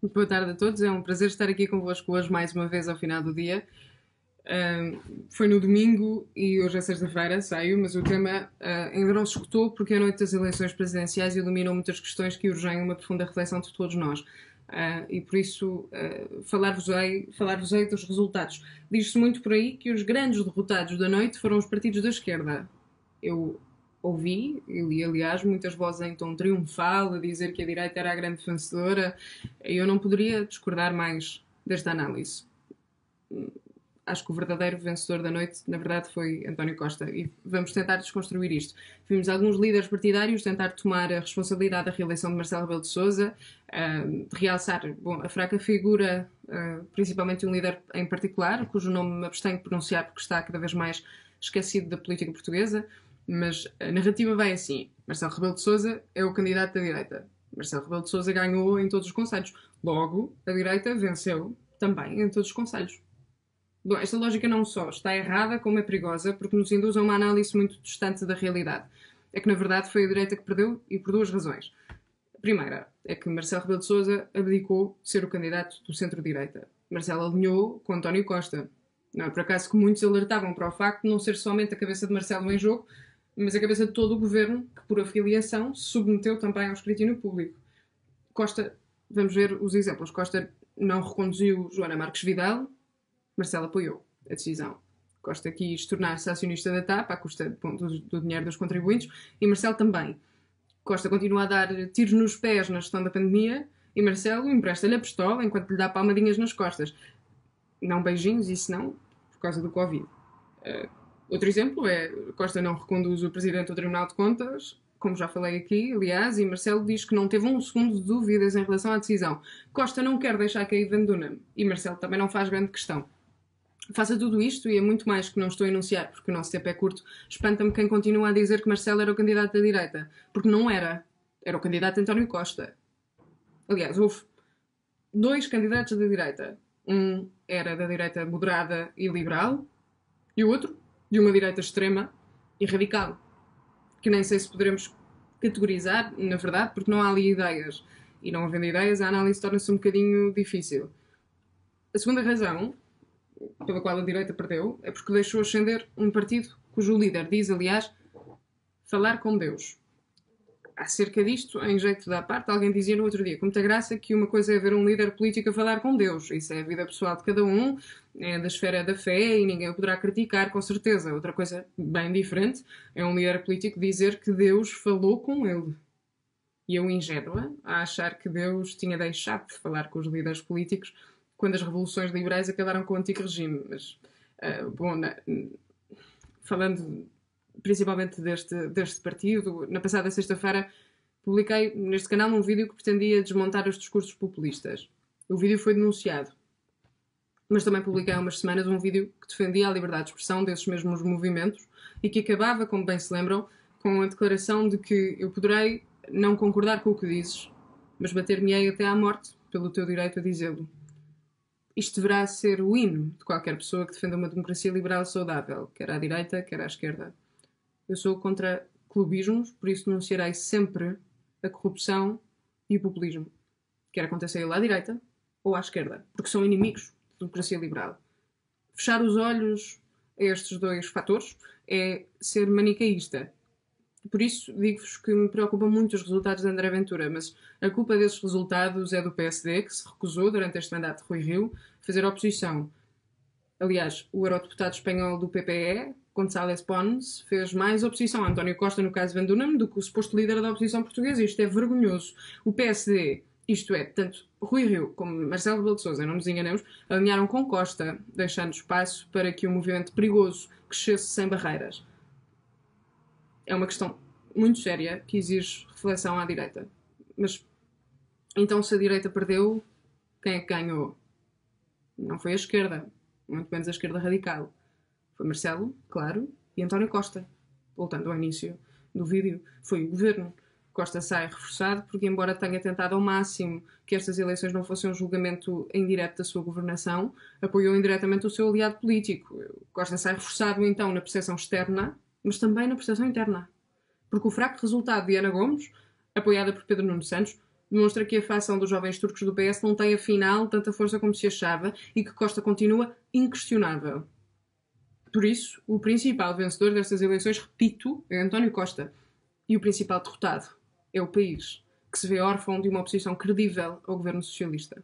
Boa tarde a todos, é um prazer estar aqui convosco hoje mais uma vez ao final do dia. Foi no domingo e hoje é sexta-feira, saiu, mas o tema uh, ainda não se escutou porque a noite das eleições presidenciais iluminou muitas questões que urgem uma profunda reflexão de todos nós. Uh, e por isso falar-vos-ei falar dos resultados. Diz-se muito por aí que os grandes derrotados da noite foram os partidos da esquerda. Eu ouvi, e li aliás muitas vozes em tom triunfal a dizer que a direita era a grande vencedora. Eu não poderia discordar mais desta análise acho que o verdadeiro vencedor da noite, na verdade, foi António Costa. E vamos tentar desconstruir isto. Vimos alguns líderes partidários tentar tomar a responsabilidade da reeleição de Marcelo Rebelo de Sousa, uh, realçar bom, a fraca figura, uh, principalmente um líder em particular, cujo nome me abstenho de pronunciar porque está cada vez mais esquecido da política portuguesa, mas a narrativa vai assim. Marcelo Rebelo de Sousa é o candidato da direita. Marcelo Rebelo de Sousa ganhou em todos os conselhos. Logo, a direita venceu também em todos os conselhos. Bom, esta lógica não só está errada, como é perigosa, porque nos induz a uma análise muito distante da realidade. É que, na verdade, foi a direita que perdeu e por duas razões. A primeira é que Marcelo Rebelo de Sousa abdicou de ser o candidato do centro-direita. Marcelo alinhou com António Costa. Não é por acaso que muitos alertavam para o facto de não ser somente a cabeça de Marcelo em jogo, mas a cabeça de todo o governo, que por afiliação se submeteu também ao escrutínio público. Costa, vamos ver os exemplos. Costa não reconduziu Joana Marques Vidal, Marcelo apoiou a decisão. Costa quis tornar-se acionista da TAP à custa do, do, dinheiro dos contribuintes e Marcelo também. Costa continua a dar tiros nos pés na gestão da pandemia e Marcelo empresta-lhe a pistola enquanto lhe dá palmadinhas nas costas. Não beijinhos, isso não, por causa do Covid. Uh, outro exemplo é Costa não reconduz o presidente do Tribunal de Contas, como já falei aqui, aliás, e Marcelo diz que não teve um segundo de dúvidas em relação à decisão. Costa não quer deixar cair Van Dunham e Marcelo também não faz grande questão. Faça tudo isto e é muito mais que não estou a enunciar, porque o nosso tempo é curto. Espanta-me quem continua a dizer que Marcelo era o candidato da direita, porque não era. Era o candidato António Costa. Aliás, houve dois candidatos da direita. Um era da direita moderada e liberal, e o outro de uma direita extrema e radical. Que nem sei se poderemos categorizar, na verdade, porque não há ali ideias. E não havendo ideias, a análise torna-se um bocadinho difícil. A segunda razão pela qual a direita perdeu é porque deixou ascender um partido cujo líder diz, aliás, falar com Deus. Acerca disto, em jeito da parte, alguém dizia no outro dia, com muita graça, que uma coisa é ver um líder político a falar com Deus. Isso é a vida pessoal de cada um, é da esfera da fé e ninguém o poderá criticar, com certeza. Outra coisa bem diferente é um líder político dizer que Deus falou com ele. E eu, ingênua, a achar que Deus tinha deixado de falar com os líderes políticos quando as revoluções liberais acabaram com o antigo regime. Mas, uh, bom, na, falando principalmente deste, deste partido, na passada sexta-feira publiquei neste canal um vídeo que pretendia desmontar os discursos populistas. O vídeo foi denunciado. Mas também publiquei há umas semanas um vídeo que defendia a liberdade de expressão desses mesmos movimentos e que acabava, como bem se lembram, com a declaração de que eu poderei não concordar com o que dizes, mas bater-me-ei até à morte pelo teu direito a dizê-lo. Isto deverá ser o hino de qualquer pessoa que defenda uma democracia liberal saudável, quer à direita, quer à esquerda. Eu sou contra clubismos, por isso denunciarei sempre a corrupção e o populismo, quer aconteça ele à direita ou à esquerda, porque são inimigos da democracia liberal. Fechar os olhos a estes dois fatores é ser manicaísta por isso, digo-vos que me preocupam muito os resultados de André Ventura, mas a culpa desses resultados é do PSD, que se recusou, durante este mandato de Rui Rio, a fazer oposição. Aliás, o eurodeputado espanhol do PPE, González Pons, fez mais oposição a António Costa, no caso Vandunam, do que o suposto líder da oposição portuguesa. Isto é vergonhoso. O PSD, isto é, tanto Rui Rio como Marcelo Rebelo de Sousa, não nos enganemos, alinharam com Costa, deixando espaço para que um movimento perigoso crescesse sem barreiras é uma questão muito séria que exige reflexão à direita. Mas então, se a direita perdeu, quem é que ganhou? Não foi a esquerda, muito menos a esquerda radical. Foi Marcelo, claro, e António Costa. Voltando ao início do vídeo, foi o governo. Costa sai reforçado porque, embora tenha tentado ao máximo que estas eleições não fossem um julgamento indireto da sua governação, apoiou indiretamente o seu aliado político. Costa sai reforçado, então, na percepção externa mas também na prestação interna. Porque o fraco resultado de Ana Gomes, apoiada por Pedro Nuno Santos, demonstra que a facção dos jovens turcos do PS não tem, afinal, tanta força como se achava e que Costa continua inquestionável. Por isso, o principal vencedor destas eleições, repito, é António Costa. E o principal derrotado é o país, que se vê órfão de uma oposição credível ao governo socialista.